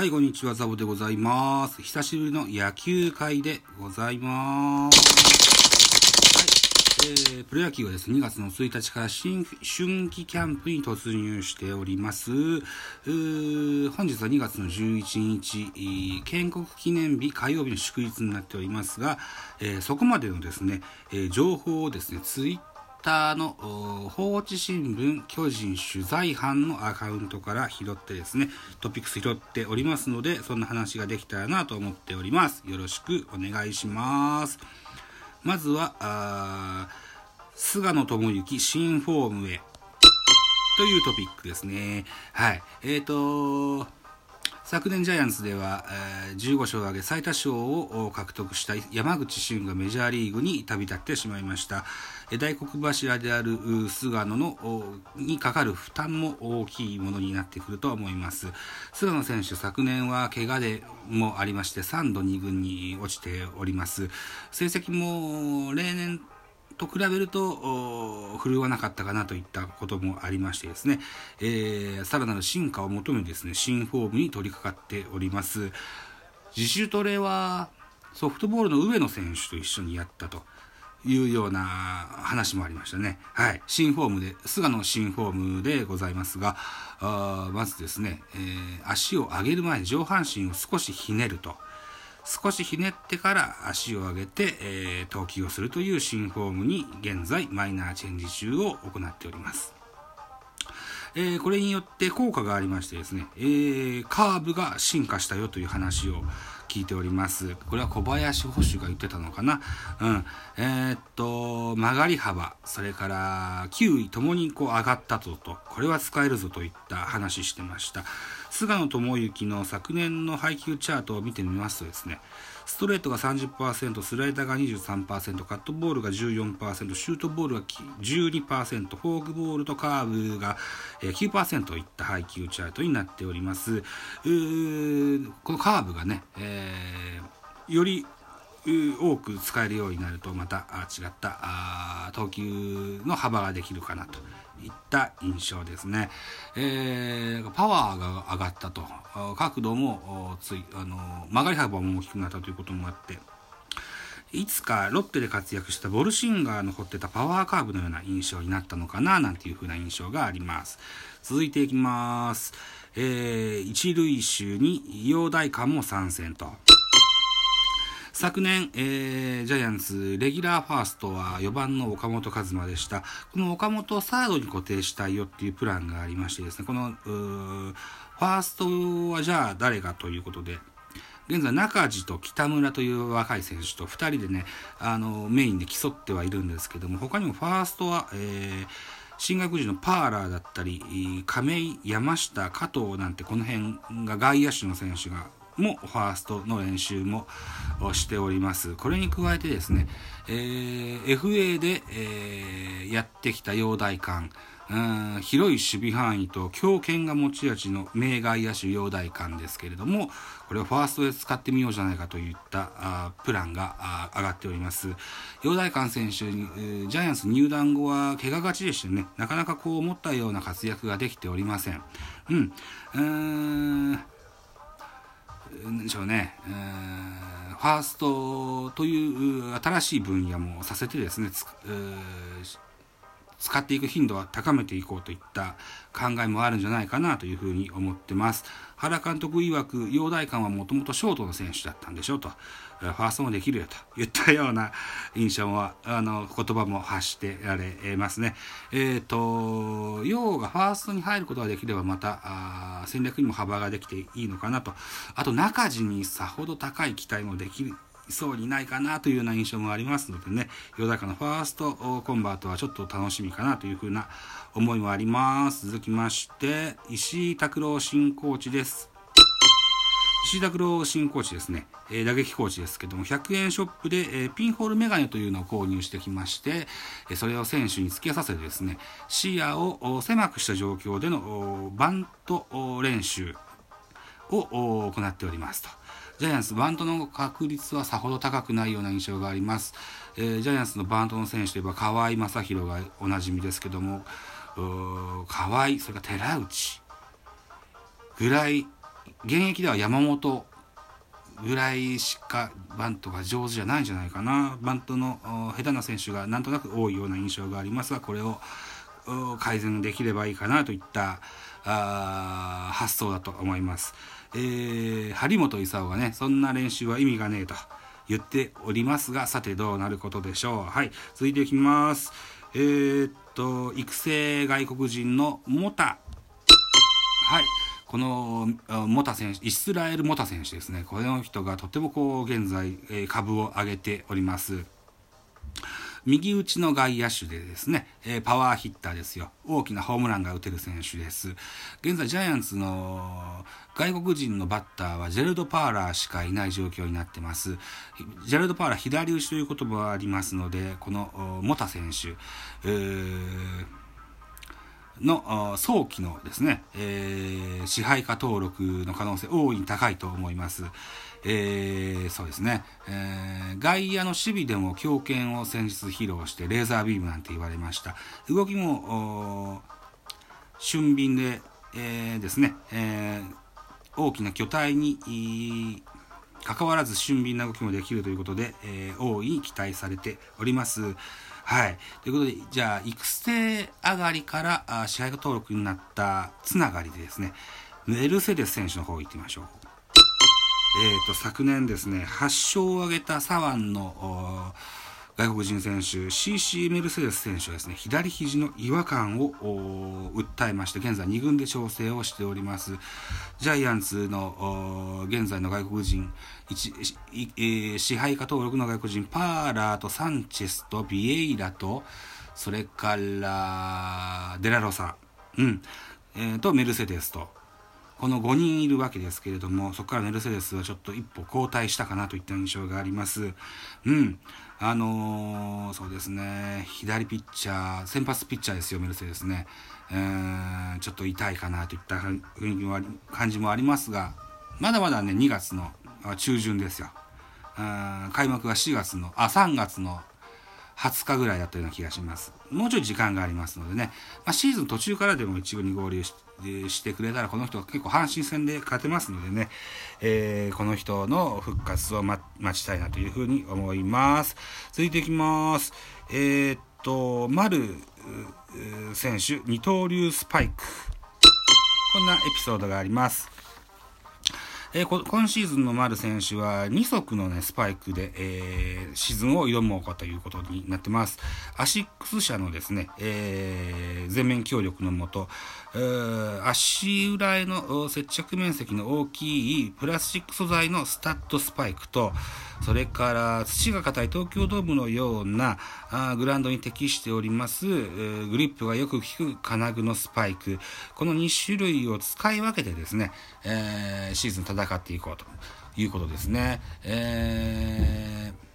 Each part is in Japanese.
はい、こんにちは、ザボでございます。久しぶりの野球会でございます。はい、えー、プロ野球はですね、2月の1日から新春季キャンプに突入しております。本日は2月の11日、建国記念日火曜日の祝日になっておりますが、えーそこまでのですね、えー情報をですね、ツイッターの放置新聞巨人取材班のアカウントから拾ってですねトピックス拾っておりますのでそんな話ができたらなと思っております。よろしくお願いします。まずは菅野智之新フォームへ。というトピックですね。はい。えーと昨年ジャイアンツでは、えー15勝を挙げ最多勝を獲得した山口俊がメジャーリーグに旅立ってしまいました。大黒柱である菅野のにかかる負担も大きいものになってくると思います。菅野選手昨年は怪我でもありまして3度2軍に落ちております。成績も例年と比べると振るわなかったかなといったこともありましてですね、えーさらなる進化を求めですね新フォームに取り掛かっております自主トレはソフトボールの上野選手と一緒にやったというような話もありましたね。はい。新フォームで、菅野新フォームでございますが、あまずですね、えー足を上げる前に上半身を少しひねると。少しひねってから足を上げて、えー投球をするという新フォームに現在マイナーチェンジ中を行っております。えーこれによって効果がありましてですね、えーカーブが進化したよという話を聞いております。これは小林保守が言ってたのかな？うん。えーっと、曲がり幅、それから球威ともにこう上がったぞと、これは使えるぞといった話してました。菅野智之の昨年の配給チャートを見てみますとですね、ストレートが30%、スライダーが23%、カットボールが14%、シュートボールが12%、フォークボールとカーブが9%といった配球チャートになっております。うーこのカーブがね、えーより多く使えるようになるとまた違った投球の幅ができるかなといった印象ですね、えーパワーが上がったと。角度もついあの曲がり幅も大きくなったということもあっていつかロッテで活躍したボルシンガーの掘ってたパワーカーブのような印象になったのかななんていう風な印象があります。続いていきます、えー一塁手に陽大館も参戦と。昨年、えージャイアンツレギュラーファーストは4番の岡本和真でした。この岡本をサードに固定したいよっていうプランがありましてですね、この、ファーストはじゃあ誰がということで、現在中地と北村という若い選手と2人でね、あの、メインで競ってはいるんですけども、他にもファーストは、えー進学時のパーラーだったり、亀井、山下、加藤なんてこの辺が外野手の選手がもファーストの練習もしております。これに加えてですね、えー FA で、えーやってきた陽大館、うん広い守備範囲と強肩が持ち味の名外野手陽大館ですけれども、これをファーストで使ってみようじゃないかといったあプランがあ上がっております。陽大館選手に、えジャイアンツ入団後は怪我がちでしてね、なかなかこう思ったような活躍ができておりません。うん。何でしょうね、ファーストという新しい分野もさせてですね、使っていく頻度は高めていこうといった考えもあるんじゃないかなというふうに思ってます。原監督曰く、陽大館はもともとショートの選手だったんでしょうと、ファーストもできるよといったような印象は、あの、言葉も発してられますね。えっ、と、陽がファーストに入ることができればまた、戦略にも幅ができていいのかなと。あと、中地にさほど高い期待もできる。そうにないかなというような印象もありますのでね、ヨダカのファーストコンバートはちょっと楽しみかなというふうな思いもあります。続きまして、石井拓郎新コーチです。石井拓郎新コーチですね、えー打撃コーチですけども、100円ショップで、えーピンホールメガネというのを購入してきまして、えーそれを選手につけさせてですね、視野を狭くした状況でのバント練習を行っておりますと。ジャイアンツ、バントの確率はさほど高くないような印象があります。えージャイアンツのバントの選手といえば河合正宏がおなじみですけども、河合、それから寺内ぐらい現役では山本ぐらいしかバントが上手じゃないんじゃないかなバントの下手な選手がなんとなく多いような印象がありますがこれを改善できればいいかなといったあ発想だと思います、えー、張本勲がねそんな練習は意味がねえと言っておりますがさてどうなることでしょうはい続いていきますえー、っと育成外国人のモタはいこのモタ選手、イスラエル・モタ選手ですね。この人がとてもこう、現在、株を上げております。右打ちの外野手でですね、えパワーヒッターですよ。大きなホームランが打てる選手です。現在ジャイアンツの外国人のバッターはジェルド・パーラーしかいない状況になってます。ジェルド・パーラー左打ちという言葉がありますので、このモタ選手、えーの早期のですね、えー、支配下登録の可能性大いに高いと思います。えー、そうですね、えー、外野の守備でも強肩を先日披露してレーザービームなんて言われました。動きも俊敏で、えー、ですね、えー、大きな巨体に関わらず俊敏な動きもできるということで、えー、大いに期待されております。はい。ということで、じゃあ、育成上がりからあ支配下登録になったつながりでですね、メルセデス選手の方行ってみましょう。えっ、ー、と、昨年ですね、8勝を挙げた左腕の、外国人選手、CC メルセデス選手はですね、左肘の違和感を訴えまして、現在2軍で調整をしております。ジャイアンツの現在の外国人、支配下登録の外国人、パーラーとサンチェスとビエイラと、それからデラロサ、うん、えー、とメルセデスと、この5人いるわけですけれども、そこからメルセデスはちょっと一歩後退したかなといった印象があります。うん。あのー、そうですね、左ピッチャー、先発ピッチャーですよ、メルセデスね。えー、ちょっと痛いかなといった雰囲気もあり、感じもありますが、まだまだね、2月の中旬ですよ。開幕が4月の、あ、3月の20日ぐらいだったような気がします。もうちょい時間がありますのでね、まあ、シーズン途中からでも一軍に合流してくれたら、この人は結構阪神戦で勝てますのでね、えー、この人の復活を、待ちたいなというふうに思います。続いていきます。えー、っと、丸選手、二刀流スパイク。こんなエピソードがあります。えー、今シーズンの丸選手は2足の、ね、スパイクで、えー、シーズンを挑もうかということになってます。アシックス社のですね、えー、全面協力のもと、足裏への接着面積の大きいプラスチック素材のスタッドスパイクと、それから土が硬い東京ドームのようなあグラウンドに適しております、グリップがよく効く金具のスパイク、この2種類を使い分けてですね、えー、シーズン戦っていこうということですね。えー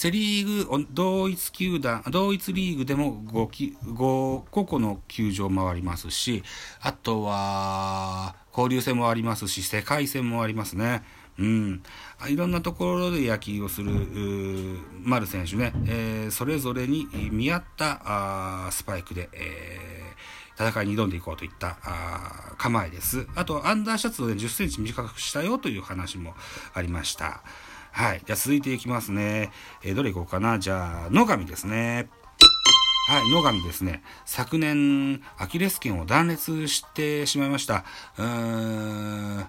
セリーグ同一球団、同一リーグでも 5, 5個の球場回りますし、あとは交流戦もありますし、世界戦もありますね。うん、いろんなところで野球をする丸選手ね、えー、それぞれに見合ったあスパイクで、えー、戦いに挑んでいこうといったあ構えです。あと、アンダーシャツを、ね、10センチ短くしたよという話もありました。はい。じゃあ続いていきますね。えー、どれいこうかな。じゃあ、野上ですね。はい、野上ですね。昨年、アキレス腱を断裂してしまいました。うーん。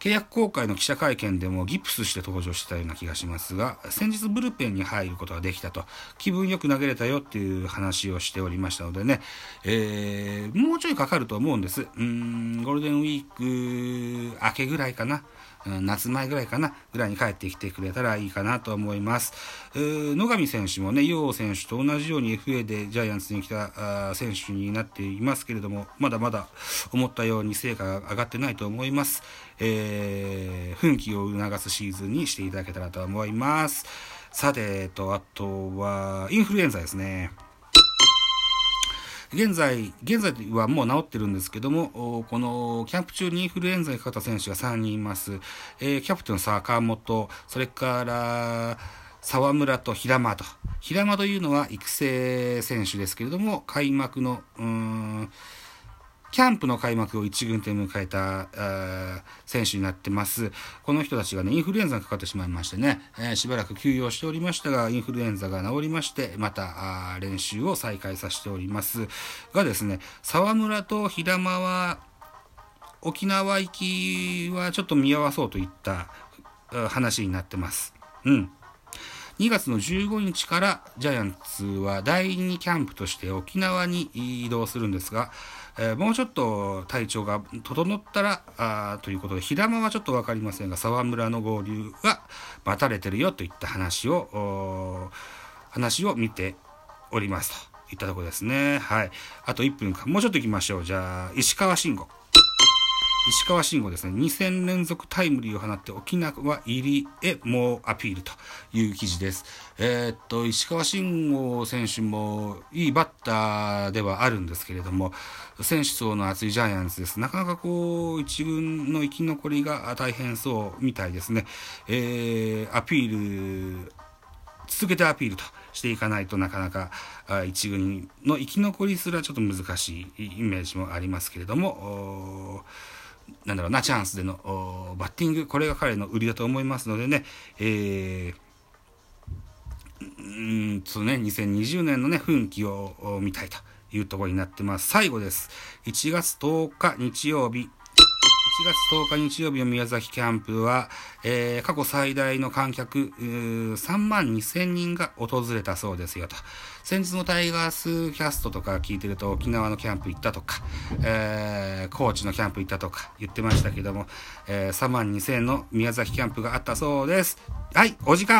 契約公開の記者会見でもギプスして登場してたような気がしますが、先日ブルペンに入ることができたと、気分よく投げれたよっていう話をしておりましたのでね、えー、もうちょいかかると思うんです。うん、ゴールデンウィーク明けぐらいかな。夏前ぐらいかな、ぐらいに帰ってきてくれたらいいかなと思います。野上選手もね、楊選手と同じように FA でジャイアンツに来た選手になっていますけれども、まだまだ思ったように成果が上がってないと思います。えー、奮起を促すシーズンにしていただけたらと思います。さて、えっと、あとは、インフルエンザですね。現在、現在はもう治ってるんですけども、このキャンプ中にインフルエンザにかかった選手が3人います。えー、キャプテン坂本、それから、沢村と平間と。平間というのは育成選手ですけれども、開幕の、うん、キャンプの開幕を一軍で迎えた選手になってます。この人たちがね、インフルエンザにかかってしまいましてね、えー、しばらく休養しておりましたが、インフルエンザが治りまして、また練習を再開させております。がですね、沢村と平間は、沖縄行きはちょっと見合わそうといった話になってます。うん。2月の15日からジャイアンツは第2キャンプとして沖縄に移動するんですが、えー、もうちょっと体調が整ったらあということで平間はちょっと分かりませんが沢村の合流が待たれてるよといった話を話を見ておりますといったところですね。はい。あと1分かもうちょっと行きましょう。じゃあ石川慎吾。石川慎吾ですね、2戦連続タイムリーを放って沖縄入りへ猛アピールという記事です。えー、っと、石川慎吾選手もいいバッターではあるんですけれども、選手層の厚いジャイアンツです。なかなかこう、一軍の生き残りが大変そうみたいですね。えー、アピール、続けてアピールとしていかないとなかなか一軍の生き残りすらちょっと難しいイメージもありますけれども、なんだろうな、チャンスでのバッティング、これが彼の売りだと思いますのでね、えー、うんとね、2020年のね、奮起を見たいというところになってます。最後です。1月10日日曜日、1月10日日曜日の宮崎キャンプは、えー、過去最大の観客、3万2000人が訪れたそうですよと。先日のタイガースキャストとか聞いてると沖縄のキャンプ行ったとか、えー、高知のキャンプ行ったとか言ってましたけども、えー、3万2000の宮崎キャンプがあったそうです。はい、お時間